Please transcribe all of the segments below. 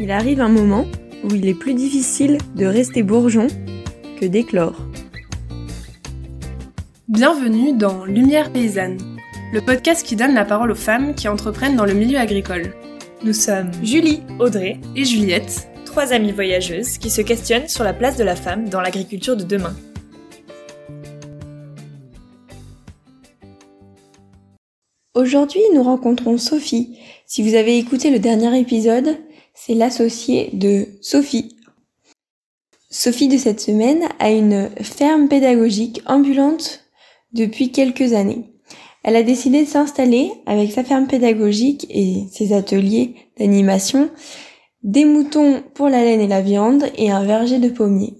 il arrive un moment où il est plus difficile de rester bourgeon que d'éclore. Bienvenue dans Lumière paysanne, le podcast qui donne la parole aux femmes qui entreprennent dans le milieu agricole. Nous sommes Julie, Audrey et Juliette, trois amies voyageuses qui se questionnent sur la place de la femme dans l'agriculture de demain. Aujourd'hui, nous rencontrons Sophie. Si vous avez écouté le dernier épisode, c'est l'associée de Sophie. Sophie de cette semaine a une ferme pédagogique ambulante depuis quelques années. Elle a décidé de s'installer avec sa ferme pédagogique et ses ateliers d'animation, des moutons pour la laine et la viande et un verger de pommiers.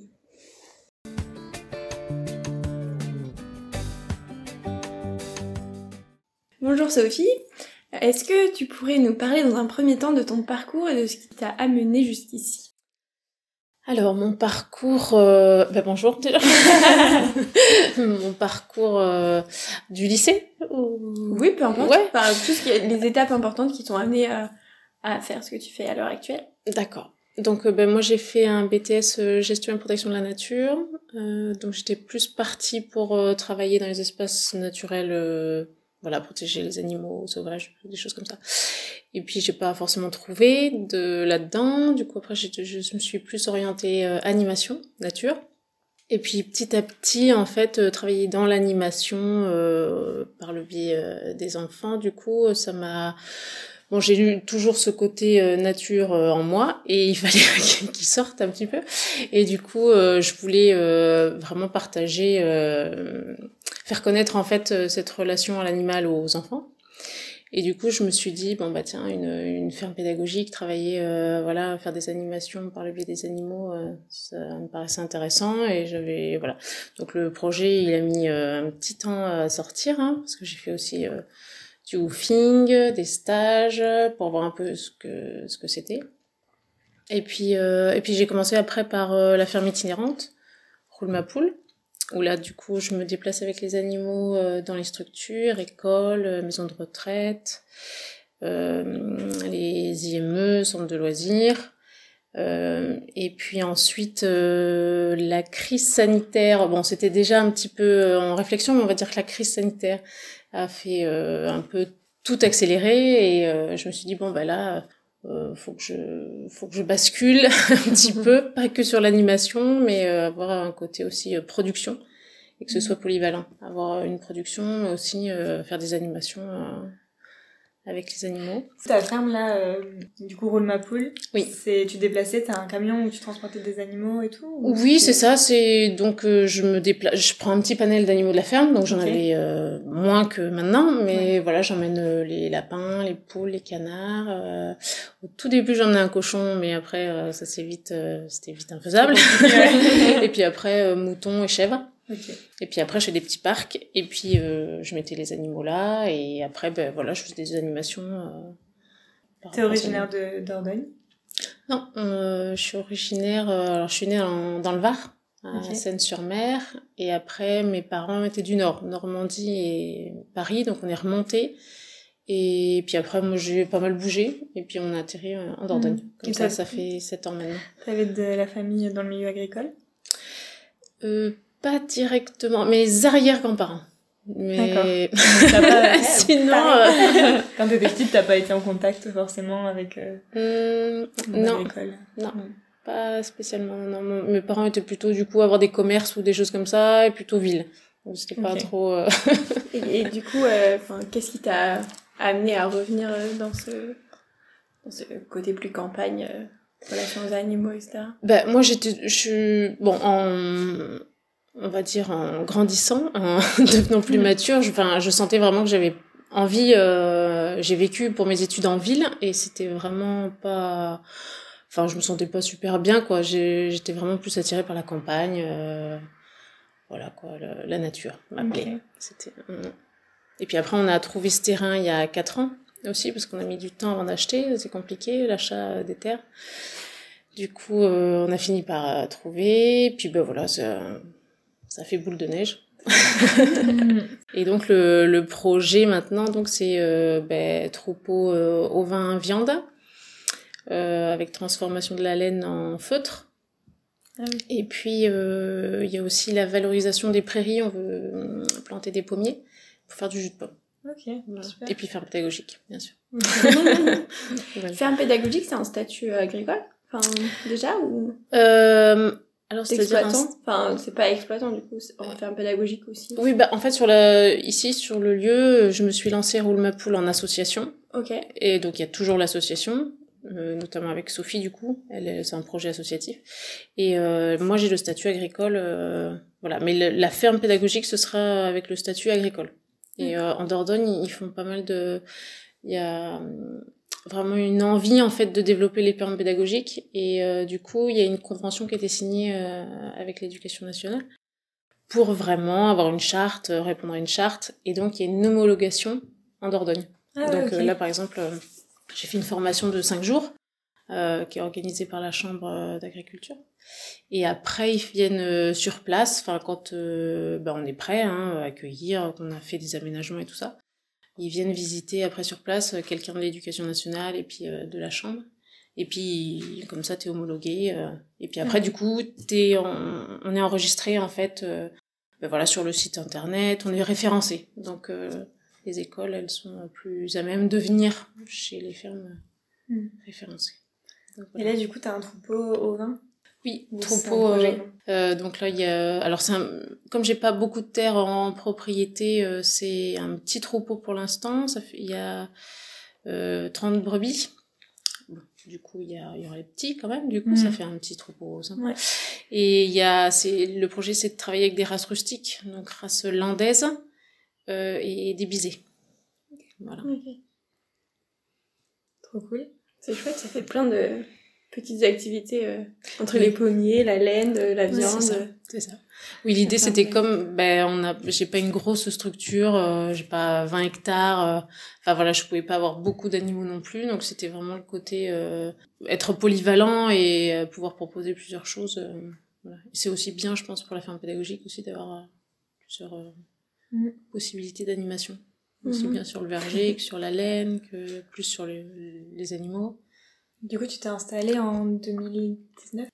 Bonjour Sophie, est-ce que tu pourrais nous parler dans un premier temps de ton parcours et de ce qui t'a amené jusqu'ici? Alors mon parcours, euh... bah, bonjour déjà. mon parcours euh, du lycée. Oui, peu importe. Ouais. Tout ce qui est les étapes importantes qui t'ont amené à, à, faire ce que tu fais à l'heure actuelle. D'accord. Donc ben, moi j'ai fait un BTS euh, gestion et protection de la nature. Euh, donc j'étais plus partie pour travailler dans les espaces naturels voilà protéger les animaux sauvages des choses comme ça. Et puis j'ai pas forcément trouvé de là-dedans. Du coup après je, me suis plus orientée euh, animation nature. Et puis petit à petit en fait euh, travailler dans l'animation euh, par le biais euh, des enfants. Du coup ça m'a Bon, j'ai eu toujours ce côté nature en moi et il fallait qu'il sorte un petit peu. Et du coup, je voulais vraiment partager faire connaître en fait euh, cette relation à l'animal aux enfants. Et du coup, je me suis dit bon bah tiens, une, une ferme pédagogique, travailler euh, voilà, faire des animations par le biais des animaux, euh, ça me paraissait intéressant et j'avais voilà. Donc le projet, il a mis un petit temps à sortir hein, parce que j'ai fait aussi du woofing, des stages pour voir un peu ce que ce que c'était. Et puis et puis j'ai commencé après par la ferme itinérante, roule ma poule où là du coup je me déplace avec les animaux euh, dans les structures, écoles, euh, maisons de retraite, euh, les IME, centres de loisirs. Euh, et puis ensuite la crise sanitaire, bon c'était déjà un petit peu en réflexion, mais on va dire que la crise sanitaire a fait un peu tout accélérer et je me suis dit bon bah là euh, faut que je faut que je bascule un petit peu. Pas que sur l'animation mais euh, avoir un côté aussi euh, production et que ce soit polyvalent. Avoir une production mais aussi euh, faire des animations avec les animaux. Ta ferme là, euh, du coup, roule ma poule. Oui. C'est tu déplaçais, t'as un camion où tu transportais des animaux et tout. Oui, c'est ça. C'est donc euh, je me déplace, je prends un petit panel d'animaux de la ferme, donc j'en avais euh, moins que maintenant, mais voilà, j'emmène euh, les lapins, les poules, les canards. au tout début, j'emmenais un cochon, mais après, ça s'est vite, c'était vite infaisable. et puis après, moutons et chèvres. Et puis après, je fais des petits parcs, et puis euh, je mettais les animaux là, et après, ben voilà, je faisais des animations. Euh, T'es originaire de Dordogne? Non, euh, je suis originaire, euh, alors je suis née dans le Var, à Seine-sur-Mer, et après, mes parents étaient du Nord, Normandie et Paris, donc on est remonté. Et puis après, moi, j'ai pas mal bougé, et puis on a atterri en Dordogne. Mmh. Comme ça, ça fait sept ans maintenant. T'avais de la famille dans le milieu agricole? Euh, pas directement, mes arrière-grands-parents. Mais pas... sinon, euh... quand t'étais petite, t'as pas été en contact forcément avec euh, mmh, non, non, pas spécialement. Non, mes parents étaient plutôt du coup avoir des commerces ou des choses comme ça, et plutôt ville. Donc c'était pas trop. Euh... et, et, du coup, euh, qu'est-ce qui t'a amené à revenir euh, dans ce dans ce côté plus campagne, euh, relation aux animaux, etc. Ben moi j'étais, je suis bon en on va dire en grandissant, en devenant plus mature, je, enfin, je sentais vraiment que j'avais envie. Euh, j'ai vécu pour mes études en ville et c'était vraiment pas. Enfin, je me sentais pas super bien, quoi. J'étais vraiment plus attirée par la campagne, euh, voilà quoi, la, la nature m'appelait. C'était. Et puis après, on a trouvé ce terrain il y a quatre ans aussi parce qu'on a mis du temps avant d'acheter. C'est compliqué l'achat des terres. Du coup, euh, on a fini par trouver. Puis ben voilà, ça fait boule de neige. et donc le, le, projet maintenant donc c'est euh, ben, troupeau euh, ovin viande euh, avec transformation de la laine en feutre. Ah oui. Et puis, euh, il y a aussi la valorisation des prairies. On veut planter des pommiers pour faire du jus de pomme. Ok. Voilà. Super. Et puis ferme pédagogique, bien sûr. Voilà. Ferme pédagogique, c'est un statut agricole? Enfin, déjà ou? Alors, c'est-à-dire un- exploitant Enfin, c'est pas exploitant du coup, c'est en ferme pédagogique aussi. Oui, bah, en fait, sur la... ici, sur le lieu, je me suis lancée Roule ma poule en association. Ok. Et donc, il y a toujours l'association, euh, notamment avec Sophie, du coup. Elle, est- c'est un projet associatif. Et euh, moi, j'ai le statut agricole. euh, voilà. Mais le- la ferme pédagogique, ce sera avec le statut agricole. Et euh, en Dordogne, ils font pas mal de... Il y a vraiment une envie, en fait, de développer les fermes pédagogiques. Et euh, du coup, il y a une convention qui a été signée euh, avec l'éducation nationale pour vraiment avoir une charte, euh, répondre à une charte. Et donc, il y a une homologation en Dordogne. Ah, Donc là, par exemple, j'ai fait une formation de cinq jours qui est organisée par la Chambre d'agriculture. Et après, ils viennent sur place, enfin quand ben, on est prêt hein, à accueillir, qu'on a fait des aménagements et tout ça. Ils viennent visiter après sur place euh, quelqu'un de l'éducation nationale et puis euh, de la Chambre. Et puis comme ça, t'es homologué. euh, et puis après, du coup, en- on est enregistré en fait ben voilà, sur le site internet, on est référencé. Donc euh, les écoles, elles sont plus à même de venir chez les fermes euh, Mm. référencées. Donc, Et là, du coup, t'as un troupeau au vin oui, troupeau. euh, donc là, il y a. Alors, c'est un... comme j'ai pas beaucoup de terre en propriété, euh, c'est un petit troupeau pour l'instant. Ça fait... Il y a euh, 30 brebis. Bon, du coup, il y, a... il y aura les petits quand même. Du coup, ça fait un petit troupeau sympa. Ouais. Et il y a. C'est... Le projet, c'est de travailler avec des races rustiques, donc races landaises euh, et des bisées. Voilà. Trop cool. C'est chouette, ça fait plein de petites activités euh, entre les pommiers, la laine, euh, la viande. c'est ça. C'est ça. Oui, l'idée c'était comme ben on a j'ai pas une grosse structure, euh, j'ai pas 20 hectares, euh, enfin voilà, je pouvais pas avoir beaucoup d'animaux non plus, donc c'était vraiment le côté euh, être polyvalent et euh, pouvoir proposer plusieurs choses. euh, voilà. C'est aussi bien, je pense, pour la ferme pédagogique aussi d'avoir euh, plusieurs euh, Mhm. possibilités d'animation. Aussi Mhm. bien sur le verger que sur la laine, que plus sur les, les animaux. Du coup, tu t'es installée en 2019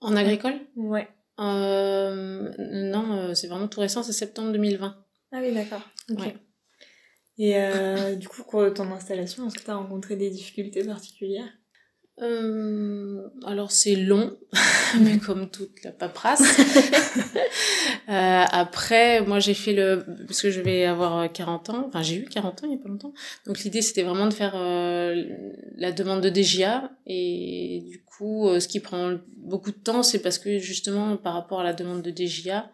En agricole? Ouais. euh, Non, euh, c'est vraiment tout récent, c'est septembre 2020. Ah oui, d'accord. Ok. Ouais. Et euh, du coup, au cours de ton installation, est-ce que tu as rencontré des difficultés particulières? Euh, alors c'est long, mais comme toute la paperasse. Euh, après, moi j'ai fait le... Parce que je vais avoir 40 ans, enfin j'ai eu 40 ans il y a pas longtemps. Donc l'idée c'était vraiment de faire euh, la demande de DGA. Et du coup, euh, ce qui prend beaucoup de temps, c'est parce que justement par rapport à la demande de DGA,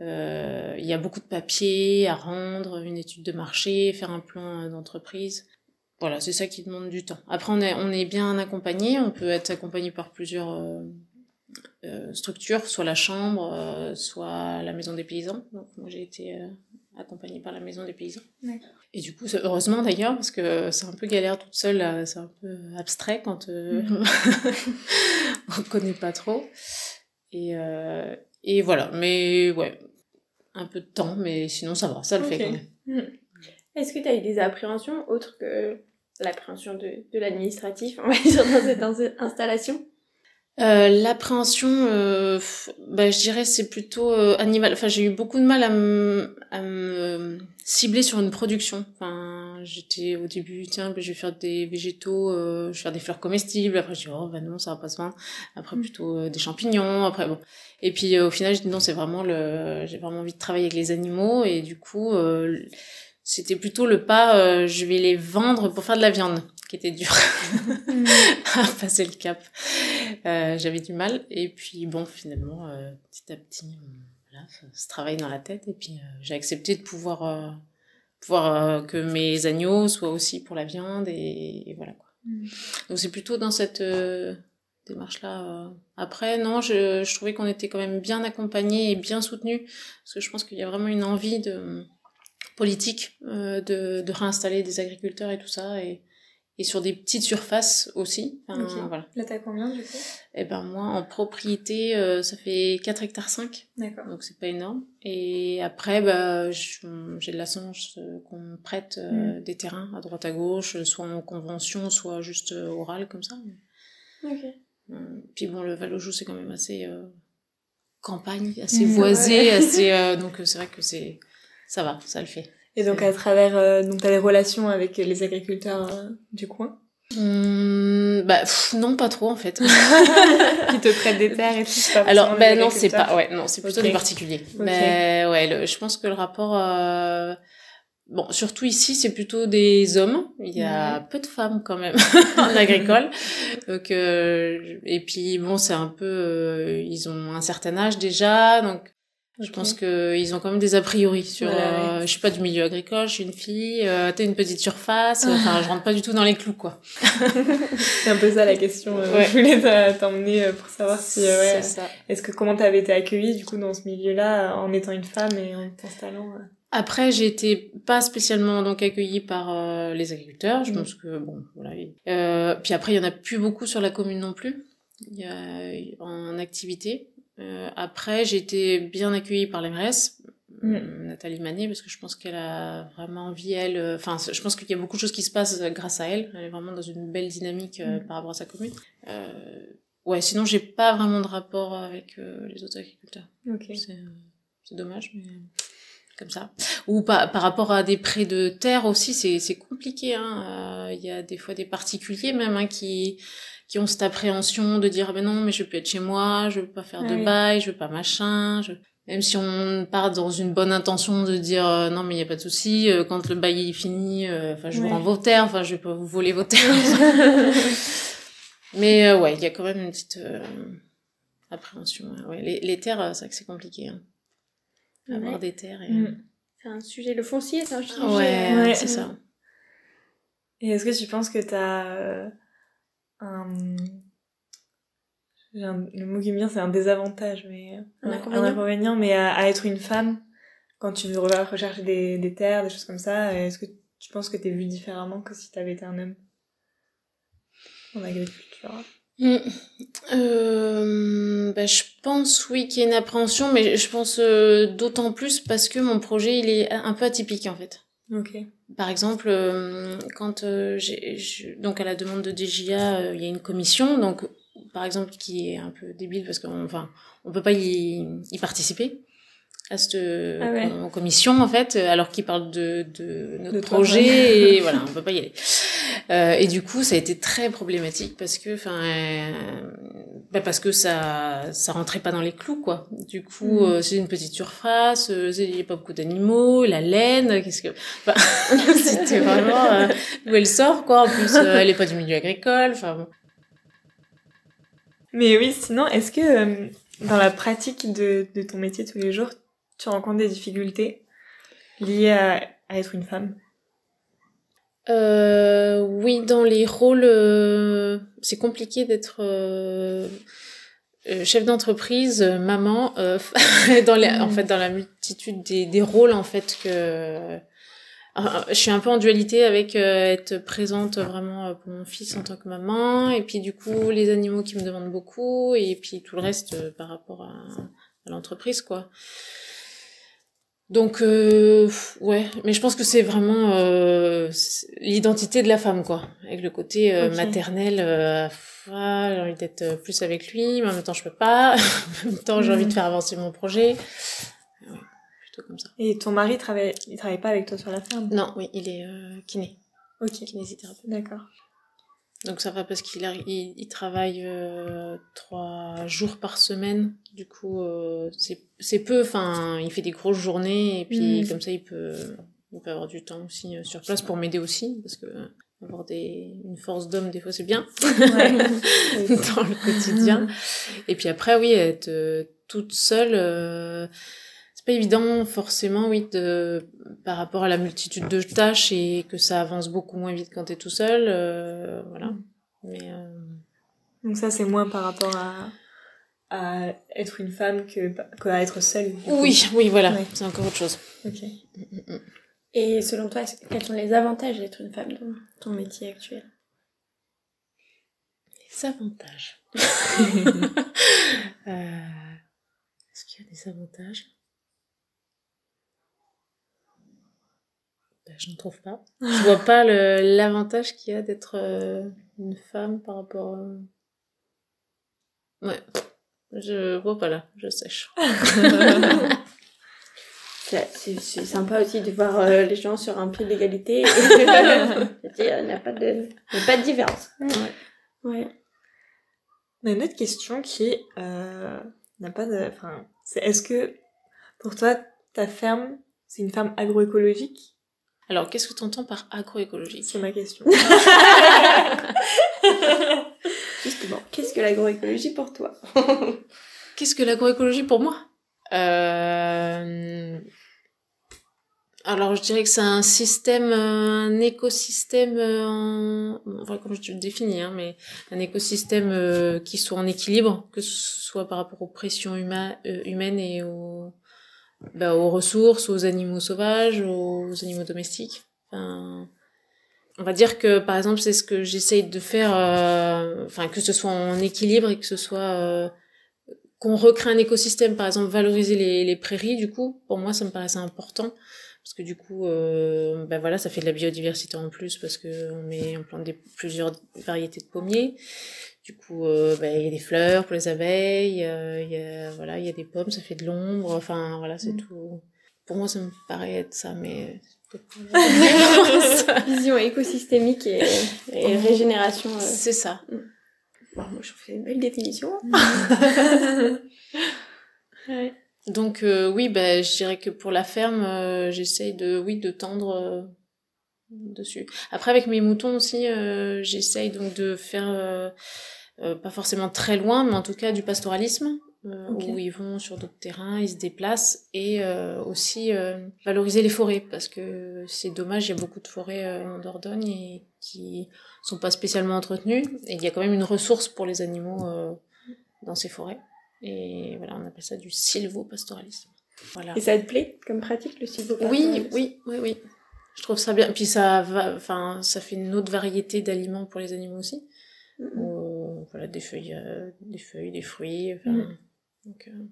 euh, il y a beaucoup de papiers à rendre, une étude de marché, faire un plan euh, d'entreprise. Voilà, c'est ça qui demande du temps. Après, on est, on est bien accompagné. On peut être accompagné par plusieurs euh, euh, structures, soit la chambre, euh, soit la maison des paysans. Donc, moi, j'ai été accompagnée par la maison des paysans. Et du coup, heureusement d'ailleurs, parce que c'est un peu galère toute seule. C'est un peu abstrait quand euh, on connaît pas trop. Et, euh, et voilà. Mais ouais, un peu de temps, mais sinon ça va, ça le fait quand même. Est-ce que tu as eu des appréhensions autres que l'appréhension de, de l'administratif, on va dire, dans cette ins- installation Euh, L'appréhension, euh, bah, je dirais c'est plutôt euh, animal. Enfin, j'ai eu beaucoup de mal à me à me cibler sur une production. Enfin, j'étais au début, tiens, bah, je vais faire des végétaux, euh, je vais faire des fleurs comestibles. Après, je dis oh bah non, ça va pas se vendre. Après, plutôt euh, des champignons. Après, bon. Et puis euh, au final, je dis non, c'est vraiment le, j'ai vraiment envie de travailler avec les animaux et du coup, euh, c'était plutôt le pas, euh, je vais les vendre pour faire de la viande, qui était dur à passer le cap. Euh, j'avais du mal. Et puis bon, finalement, euh, petit à petit, on- voilà, ça se travaille dans la tête. Et puis euh, j'ai accepté de pouvoir, euh, pouvoir euh, que mes agneaux soient aussi pour la viande. Et, et voilà quoi. Mm. Donc c'est plutôt dans cette euh, démarche-là. euh. Après, non, je, je trouvais qu'on était quand même bien accompagnés et bien soutenus. Parce que je pense qu'il y a vraiment une envie de politique euh, de, de réinstaller des agriculteurs et tout ça. Et, et sur des petites surfaces aussi. Enfin, Ok. voilà. Là, t'as combien du coup? Et ben moi, en propriété, euh, ça fait 4 hectares 5, D'accord. donc c'est pas énorme. Et après, bah, j'ai de la chance qu'on me prête euh, des terrains à droite à gauche, soit en convention, soit juste euh, oral comme ça. Puis bon, le Valojou, c'est quand même assez campagne, assez voisé, assez. euh, donc c'est vrai que c'est. Ça va, ça le fait. Et donc à travers, euh, donc t'as des relations avec les agriculteurs euh, du coin Hum, bah pff, non, pas trop en fait. qui te prêtent des terres et tout. pas Alors, ben des non, c'est pas, ouais, non, c'est plutôt Ok. des particuliers. Mais ouais, le- je pense que le rapport, euh, bon, surtout ici, c'est plutôt des hommes. Il y a peu de femmes quand même en agricole. Donc, euh, et puis bon, c'est un peu, euh, ils ont un certain âge déjà, donc je pense que ils ont quand même des a priori sur. Ouais, euh, je suis pas du milieu agricole, je suis une fille. Euh, T'as une petite surface. Enfin, je rentre pas du tout dans les clous, quoi. C'est un peu ça la question. euh, Ouais. Je voulais t'emmener euh, pour savoir si, euh, ouais, C'est ça. est-ce que comment t'avais été accueillie du coup dans ce milieu-là en étant une femme et en t'installant Après, j'ai été pas spécialement donc accueillie par euh, les agriculteurs. Je Mhm. pense que bon, voilà. Euh, puis après, il y en a plus beaucoup sur la commune non plus. Il y a en activité. Euh, après, j'ai été bien accueillie par les maires, Mhm. Nathalie Manet, parce que je pense qu'elle a vraiment envie elle. euh, Enfin, je pense qu'il y a beaucoup de choses qui se passent euh, grâce à elle. Elle est vraiment dans une belle dynamique euh, Mhm. par rapport à sa commune. Euh, ouais, sinon, j'ai pas vraiment de rapport avec euh, les autres agriculteurs. Ok. C'est euh, dommage, mais comme ça. Ou par, par rapport à des prêts de terre aussi, c'est compliqué. hein. Euh, Il y a des fois des particuliers même hein, qui qui ont cette appréhension de dire ben non mais je veux plus être chez moi, je veux pas faire Ah de oui. bail, je veux pas machin. Je... Même si on part dans une bonne intention de dire euh, non mais il y a pas de souci, euh, quand le bail est fini, euh, enfin je vous rends vos terres, enfin je vais pas vous voler vos terres. mais euh, ouais, il y a quand même une petite euh, appréhension. Ouais, les, les terres, c'est vrai que c'est compliqué. Hein. Avoir des terres. Et... Mm. C'est un sujet, le foncier, c'est un sujet. Ouais, Ouais. c'est ça. Et est-ce que tu penses que t'as euh, un... un- Le mot qui me vient, c'est un désavantage, mais... Un ouais, inconvénient. Un inconvénient, mais à, à être une femme, quand tu veux re- rechercher des, des terres, des choses comme ça, est-ce que tu penses que t'es vue différemment que si t'avais été un homme en agriculture? Mm. Euh, bah, je pense oui qu'il y a une appréhension, mais je pense euh, d'autant plus parce que mon projet il est un peu atypique en fait. Ok. Par exemple, euh, quand euh, j'ai donc à la demande de DGA, euh, il y a une commission, donc par exemple qui est un peu débile parce qu'on enfin on peut pas y, y participer à cette Ah ouais. com- commission en fait, alors qu'il parle de, de notre De projet et voilà on peut pas y aller. Euh, et du coup ça a été très problématique parce que enfin euh, bah parce que ça ça rentrait pas dans les clous quoi. Du coup Mhm. euh, c'est une petite surface, euh, il y a pas beaucoup d'animaux, la laine, qu'est-ce que Enfin, c'était vraiment euh, d'où elle sort quoi. En plus, euh, elle est pas du milieu agricole. Enfin, bon. Mais oui, sinon, est-ce que euh, dans la pratique de, de ton métier tous les jours, tu rencontres des difficultés liées à, à être une femme? Euh, oui, dans les rôles, euh, c'est compliqué d'être euh, euh, chef d'entreprise, euh, maman. euh, dans les, en fait, dans la multitude des, des rôles en fait que je suis un peu en dualité avec être présente vraiment pour mon fils en tant que maman et puis du coup les animaux qui me demandent beaucoup et puis tout le reste par rapport à, à l'entreprise quoi. Donc euh, ouais, mais je pense que c'est vraiment euh, l'identité de la femme quoi, avec le côté euh, Ok. maternel. Euh, ah, j'ai envie d'être euh, plus avec lui, mais en même temps je peux pas. en même temps j'ai envie de Mhm. faire avancer mon projet. Ouais, plutôt comme ça. Et ton mari travaille, il travaille pas avec toi sur la ferme Non, oui, il est euh, kiné, Ok, kinésithérapeute. d'accord. Donc ça va parce qu'il arri- il, il travaille euh, trois jours par semaine. Du coup, euh, c'est c'est peu. Enfin, il fait des grosses journées et puis Mhm. comme ça, il peut il peut avoir du temps aussi euh, sur place pour m'aider aussi parce que avoir des une force d'homme des fois c'est bien Ouais. dans le quotidien. Et puis après, oui, être toute seule, pas évident forcément, oui, de, par rapport à la multitude de tâches et que ça avance beaucoup moins vite quand t'es tout seul, euh, voilà. Mais euh, Donc ça, c'est moins par rapport à, à être une femme que, que à être seule. coup. oui, oui, voilà, Ouais. c'est encore autre chose. Ok. Et selon toi, quels sont les avantages d'être une femme dans ton métier actuel? Les avantages. Euh, Est-ce qu'il y a des avantages? Ben, Je n'en trouve pas. Je vois pas le- l'avantage qu'il y a d'être euh, une femme par rapport. euh, Ouais. Je vois pas là, je sèche. C'est c'est sympa aussi de voir euh, les gens sur un pied d'égalité. Il n'y a pas de, pas de différence. Ouais. ouais. On a une autre question qui euh, n'a pas de. Enfin, c'est est-ce que pour toi ta ferme c'est une ferme agroécologique? Alors qu'est-ce que tu entends par agroécologique? C'est ma question. Justement, qu'est-ce que l'agroécologie pour toi? Qu'est-ce que l'agroécologie pour moi? Euh... Alors je dirais que c'est un système, un écosystème, en... enfin, comme je le définis, hein, mais un écosystème euh, qui soit en équilibre, que ce soit par rapport aux pressions huma... euh, humaines et aux, bah, aux ressources, aux animaux sauvages, aux animaux domestiques. Enfin, on va dire que par exemple c'est ce que j'essaye de faire, euh, enfin que ce soit en équilibre et que ce soit euh, qu'on recrée un écosystème, par exemple valoriser les, les prairies, du coup, pour moi ça me paraissait important parce que du coup, euh, ben voilà, ça fait de la biodiversité en plus parce que on met, on plante des, plusieurs variétés de pommiers. Du coup, euh, ben, il y a des fleurs pour les abeilles, euh, il y a voilà, il y a des pommes, ça fait de l'ombre. Enfin voilà, c'est Mm. tout. Pour moi, ça me paraît être ça, mais Vision écosystémique et, et régénération. euh. c'est ça. Bon, moi, je c'est une belle définition. ouais. Donc euh, oui, ben je dirais que pour la ferme, euh, j'essaye de oui de tendre euh, dessus. Après avec mes moutons aussi, euh, j'essaye donc de faire euh, euh, pas forcément très loin, mais en tout cas du pastoralisme. euh, où ils vont sur d'autres terrains, ils se déplacent et aussi valoriser les forêts parce que c'est dommage, il y a beaucoup de forêts en Dordogne et qui sont pas spécialement entretenues et il y a quand même une ressource pour les animaux dans ces forêts et voilà, on appelle ça du silvopastoralisme. Voilà. Et ça te plaît comme pratique le sylvopastoralisme? Oui, oui, oui, oui. Je trouve ça bien. Puis ça va, enfin, ça fait une autre variété d'aliments pour les animaux aussi. Mhm. Euh, voilà, des feuilles, euh, des feuilles, des fruits. Enfin, Mhm. donc, euh,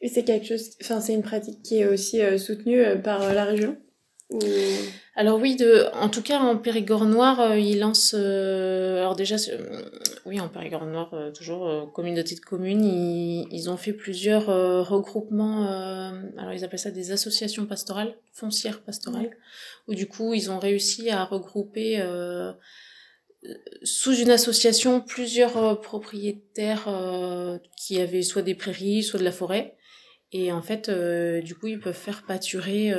Et c'est quelque chose, enfin c'est une pratique qui est aussi euh, soutenue par la région? Ou... Alors oui, de, en tout cas en Périgord noir, euh, ils lancent. euh, alors déjà, euh, oui, en Périgord noir, euh, toujours euh, communauté de communes, ils, ils ont fait plusieurs euh, regroupements. euh, alors ils appellent ça des associations pastorales, foncières pastorales, où du coup ils ont réussi à regrouper sous une association plusieurs propriétaires euh, qui avaient soit des prairies, soit de la forêt. Et en fait, euh, du coup, ils peuvent faire pâturer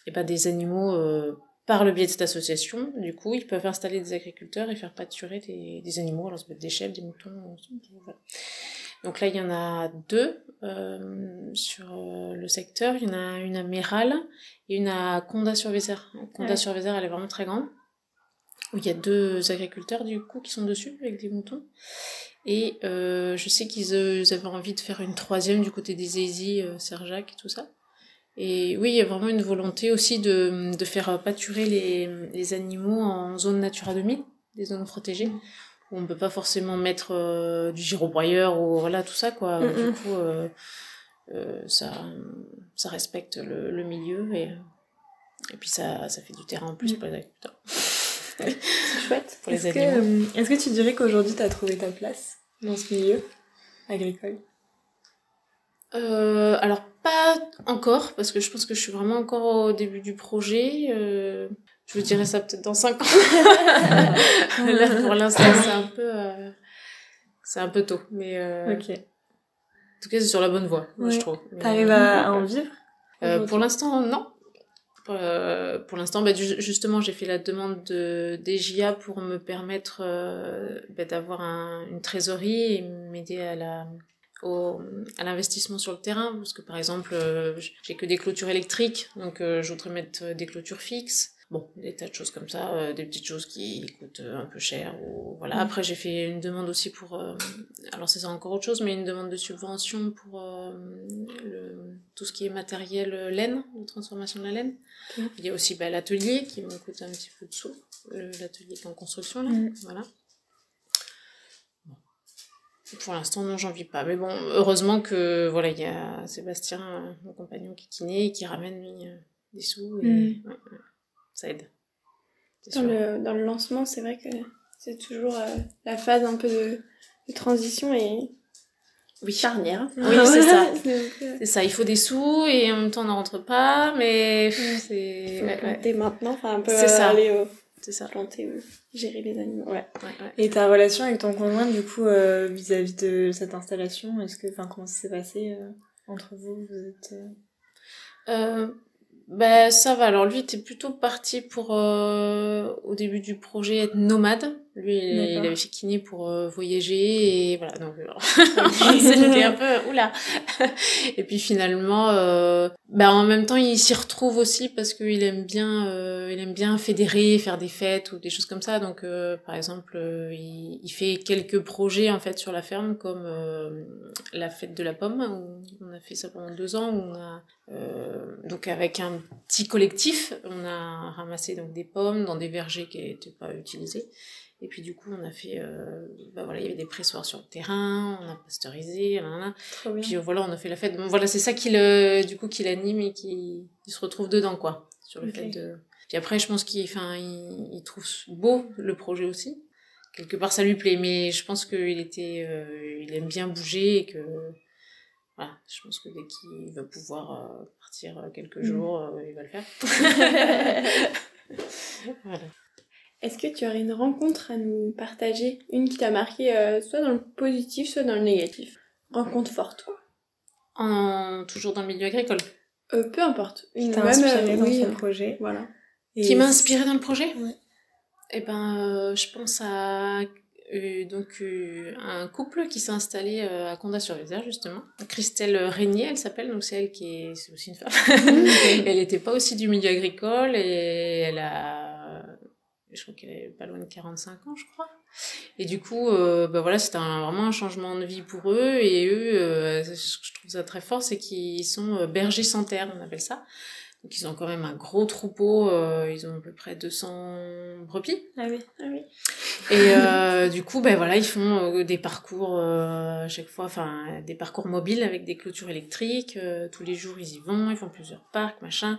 euh, eh ben, des animaux euh, par le biais de cette association. Du coup, ils peuvent installer des agriculteurs et faire pâturer des, des animaux. Alors, ça peut être des chèvres, des moutons. voilà. Donc là, il y en a deux euh, sur euh, le secteur. Il y en a une à Méral et une à Condat-sur-Vézère. Condat-sur-Vézère, elle est vraiment très grande. Où il y a deux agriculteurs, du coup, qui sont dessus avec des moutons. Et euh, je sais qu'ils euh, avaient envie de faire une troisième du côté des Aisies, euh, Serjac et tout ça. Et oui, il y a vraiment une volonté aussi de, de faire pâturer les, les animaux en zone Natura 2000, des zones protégées, où on peut pas forcément mettre euh, du girobroyeur ou voilà tout ça quoi. Du coup, euh, euh, ça, ça respecte le, le milieu et, et puis ça, ça fait du terrain en plus Mhm. pour les agriculteurs. C'est chouette. Est-ce que, euh, est-ce que tu dirais qu'aujourd'hui tu as trouvé ta place dans ce milieu agricole? Euh, alors pas encore, parce que je pense que je suis vraiment encore au début du projet. Euh, je vous dirai ça peut-être dans 5 ans. Là, pour l'instant, c'est un peu, euh, c'est un peu tôt, mais Ok. en tout cas, c'est sur la bonne voie, moi, je trouve. T'arrives à, à en vivre? pour l'instant, non. Euh, pour l'instant, bah, justement, j'ai fait la demande de DGA pour me permettre euh, bah, d'avoir un- une trésorerie et m'aider à la au, à l'investissement sur le terrain parce que par exemple euh, j'ai que des clôtures électriques donc euh, je voudrais mettre des clôtures fixes. Bon des tas de choses comme ça euh, des petites choses qui coûtent un peu cher ou voilà. Mm. après j'ai fait une demande aussi pour euh, alors c'est ça encore autre chose mais une demande de subvention pour euh, le, tout ce qui est matériel euh, laine de transformation de la laine. Il y a aussi bah, l'atelier qui me coûte un petit peu de sous l'atelier qui est en construction là. Mm. voilà pour l'instant, non, j'en vis pas. Mais bon, heureusement que voilà, il y a Sébastien, euh, mon compagnon, qui est kiné et qui ramène lui euh, des sous et Mm. ouais, ouais, ça aide. Dans le, dans le lancement, c'est vrai que c'est toujours euh, la phase un peu de, de transition est Oui. charnière. Oui, c'est ça. C'est ça, il faut des sous et en même temps on n'en rentre pas, mais c'est ouais, ouais, maintenant, enfin un peu C'est ça. aller au c'est ça. planter, euh, gérer les animaux. Ouais. Ouais, ouais. Et ta relation avec ton conjoint, du coup, euh, vis-à-vis de cette installation, est-ce que, enfin, comment ça s'est passé euh, entre vous Vous êtes. euh, ben ça va. Alors lui était plutôt parti pour euh, au début du projet être nomade. Lui il, avait fait kiné pour euh, voyager et voilà donc euh, c'était un peu oula. et puis finalement euh, ben en même temps il s'y retrouve aussi parce qu'il aime bien euh, il aime bien fédérer, faire des fêtes ou des choses comme ça. Donc euh, par exemple il, il fait quelques projets en fait sur la ferme comme euh, la fête de la pomme où on a fait ça pendant deux ans où on a euh, donc avec un petit collectif, on a ramassé donc des pommes dans des vergers qui n'étaient pas utilisés. Et puis du coup, on a fait, euh, bah voilà, il y avait des pressoirs sur le terrain, on a pasteurisé, là, là, puis euh, voilà, on a fait la fête. Bon, voilà, c'est ça qui le, du coup, qui l'anime et qui, qui se retrouve dedans, quoi, sur le fait de. Puis après, je pense qu'il, enfin, il, il trouve beau le projet aussi. Quelque part, ça lui plaît, mais je pense qu'il était, euh, il aime bien bouger et que voilà, je pense que dès qu'il va pouvoir euh, partir euh, quelques Mhm. jours, euh, il va le faire. voilà. Est-ce que tu aurais une rencontre à nous partager? Une qui t'a marqué euh, soit dans le positif, soit dans le négatif? Rencontre forte, quoi. En, toujours dans le milieu agricole. Euh, peu importe. Qui Une t'a même, inspiré euh, dans oui, projet? Voilà. Et Qui m'a inspiré dans le projet? Eh ben, euh, je pense à euh, donc euh, un couple qui s'est installé euh, à Condat-sur-Vézère justement. Christelle Régnier, elle s'appelle, donc c'est elle qui est, c'est aussi une femme. elle n'était pas aussi du milieu agricole et elle a, je crois qu'elle est pas loin de 45 ans, je crois. Et du coup, euh, bah voilà, c'était un- vraiment un changement de vie pour eux. Et eux, euh, je trouve ça très fort, c'est qu'ils sont euh, bergers sans terre, on appelle ça. Donc ils ont quand même un gros troupeau, euh, ils ont à peu près 200 brebis. Ah oui. Ah oui. Et euh, du coup, ben voilà, ils font euh, des parcours à chaque fois, enfin des parcours mobiles avec des clôtures électriques. tous les jours, ils y vont, ils font plusieurs parcs, machin.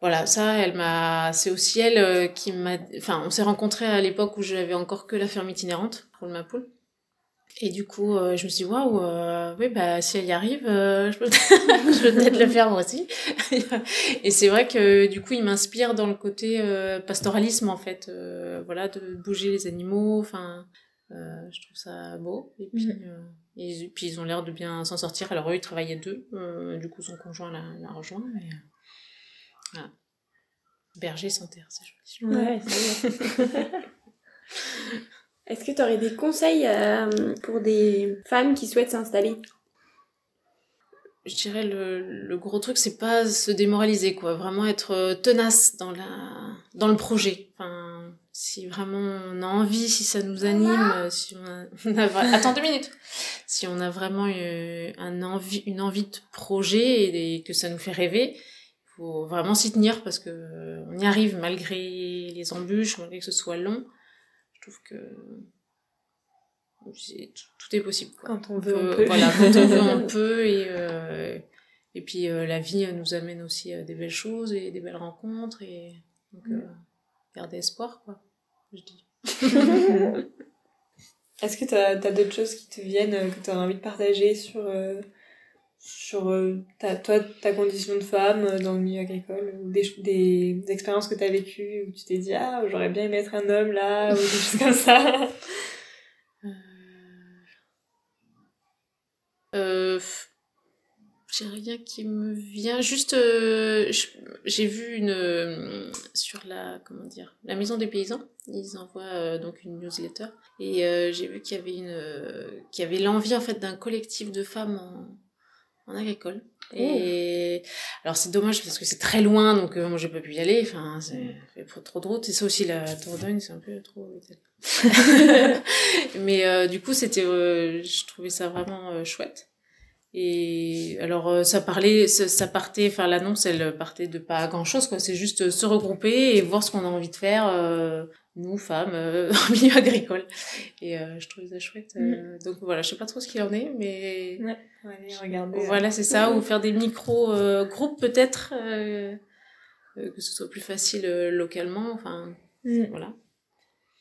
Voilà, ça, elle m'a, c'est aussi elle euh, qui m'a, enfin, on s'est rencontrés à l'époque où j'avais encore que la ferme itinérante pour le Mapoule. Et du coup, euh, je me suis dit, waouh, euh, oui, bah, si elle y arrive, euh, je peux, je peux peut-être le faire moi aussi. Et c'est vrai que, du coup, il m'inspire dans le côté euh, pastoralisme, en fait, euh, voilà, de bouger les animaux, enfin, euh, je trouve ça beau. Et puis, Mhm. euh, et, puis ils ont l'air de bien s'en sortir. Alors, eux, ils travaillaient deux, euh, du coup, son conjoint l'a, l'a rejoint, mais voilà. Berger sans terre, c'est joli. Ouais, c'est bien. Est-ce que tu aurais des conseils euh, pour des femmes qui souhaitent s'installer? Je dirais le, le gros truc c'est pas se démoraliser quoi vraiment être euh, tenace dans la dans le projet enfin si vraiment on a envie si ça nous anime euh, si on a, on a vra- attends deux minutes si on a vraiment un envie une envie de projet et, et que ça nous fait rêver faut vraiment s'y tenir parce que euh, on y arrive malgré les embûches malgré que ce soit long je trouve que tout, est possible quoi Quand on veut, on peut. Voilà, quand on veut, on peut. Et, euh, et puis euh, la vie nous amène aussi euh, des belles choses et des belles rencontres. Et donc, euh, garder espoir, quoi, je dis. Est-ce que t'as as, d'autres choses qui te viennent, que tu as envie de partager sur, sur euh, ta, toi, ta condition de femme euh, dans le milieu agricole des, des expériences que tu as vécues où tu t'es dit Ah, j'aurais bien aimé être un homme là, ou des choses comme ça Euh, j'ai rien qui me vient. Juste, euh, j'ai vu une sur la comment dire la maison des paysans. Ils envoient donc une newsletter et j'ai vu qu'il y avait une qu'il y avait l'envie en fait d'un collectif de femmes en, en agricole. Et alors c'est dommage parce que c'est très loin donc euh, moi j'ai pas pu y aller. Enfin c'est trop- de route et ça aussi la Dordogne c'est un peu trop. Mais euh, du coup c'était euh, je trouvais ça vraiment chouette. Et alors ça parlait, ça, ça partait, enfin l'annonce elle partait de pas grand chose quoi. C'est juste se regrouper et voir ce qu'on a envie de faire, nous femmes euh, en milieu agricole. Et euh, je trouvais ça chouette. euh, Donc voilà, je sais pas trop ce qu'il en est, mais Ouais, allez, regardez. voilà c'est ça. Ou faire des micro euh, groupes peut-être, euh, euh, que ce soit plus facile euh, localement. Enfin Mm. voilà.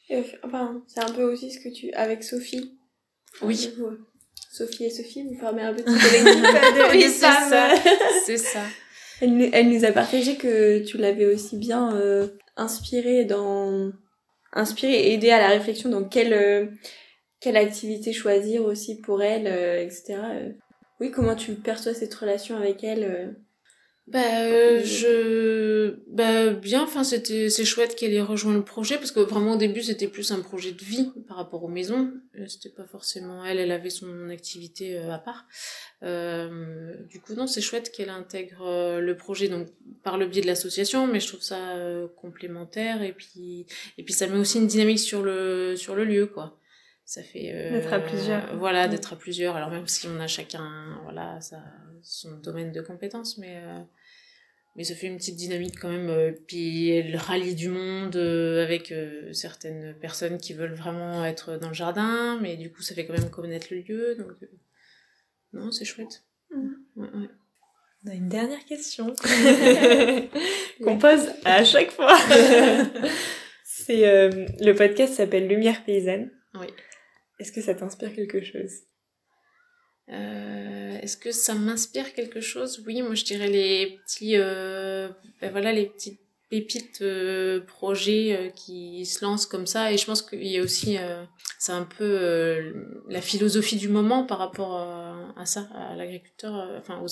Et, Enfin, c'est un peu aussi ce que tu... Avec Sophie, Oui. Sophie et Sophie, vous formez un petit collectif de, Oui, de c'est femmes. ça. C'est ça. Elle, elle nous a partagé que tu l'avais aussi bien euh, inspirée dans inspirée et aidée à la réflexion dans quelle euh, quelle activité choisir aussi pour elle, euh, etc. Euh, Oui, comment tu perçois cette relation avec elle Bah, euh, je, bah, bien, enfin, c'était, c'est chouette qu'elle ait rejoint le projet, parce que vraiment, au début, c'était plus un projet de vie par rapport aux maisons. Euh, C'était pas forcément elle, elle avait son activité euh, à part. Euh, du coup, non, c'est chouette qu'elle intègre euh, le projet, donc, par le biais de l'association, mais je trouve ça euh, complémentaire, et puis, et puis ça met aussi une dynamique sur le, sur le lieu, quoi. Ça fait, euh, D'être à plusieurs. Voilà, Mm. d'être à plusieurs. Alors, même si on a chacun, voilà, ça, son domaine de compétences, mais, euh, mais ça fait une petite dynamique quand même. euh, puis elle rallie du monde euh, avec euh, certaines personnes qui veulent vraiment être dans le jardin, mais du coup ça fait quand même connaître le lieu. Donc euh, non, c'est chouette. Ouais, ouais. On a une dernière question qu'on pose à chaque fois. C'est euh, le podcast s'appelle Lumière paysanne. Oui. Est-ce que ça t'inspire quelque chose? Euh, Est-ce que ça m'inspire quelque chose? Oui, moi je dirais les petits, euh, ben voilà, les petites pépites euh, projets euh, qui se lancent comme ça. Et je pense qu'il y a aussi, euh, c'est un peu euh, la philosophie du moment par rapport à, ça, à l'agriculteur, enfin aux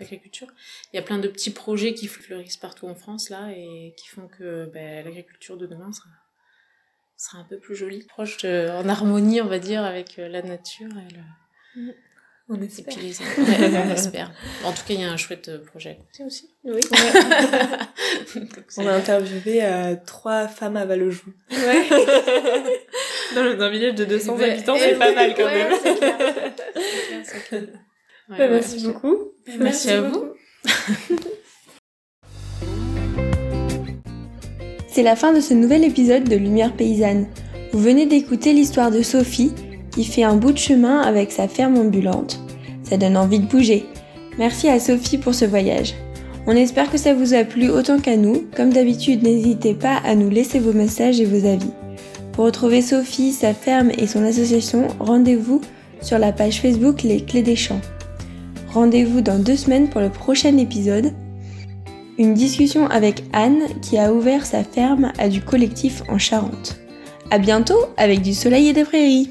l'agriculture. Il y a plein de petits projets qui fleurissent partout en France là et qui font que ben, l'agriculture de demain sera sera un peu plus jolie, proche, de- en harmonie, on va dire, avec la nature et le, On et espère. puis les ouais, on espère. En tout cas, il y a un chouette euh, projet côté aussi. Oui. On a interviewé euh, trois femmes à Vallejou. Ouais. Dans, le- dans un village de 200 Ouais, habitants, et c'est pas mal quand ouais, même. c'est clair. C'est clair, c'est clair. Ouais, Bah, merci beaucoup. Merci à vous. C'est la fin de ce nouvel épisode de Lumière paysanne. Vous venez d'écouter l'histoire de Sophie qui fait un bout de chemin avec sa ferme ambulante. Ça donne envie de bouger. Merci à Sophie pour ce voyage. On espère que ça vous a plu autant qu'à nous. Comme d'habitude, n'hésitez pas à nous laisser vos messages et vos avis. Pour retrouver Sophie, sa ferme et son association, rendez-vous sur la page Facebook Les Clés des Champs. Rendez-vous dans deux semaines pour le prochain épisode une discussion avec Anne qui a ouvert sa ferme à du collectif en Charente. À bientôt avec du soleil et des prairies.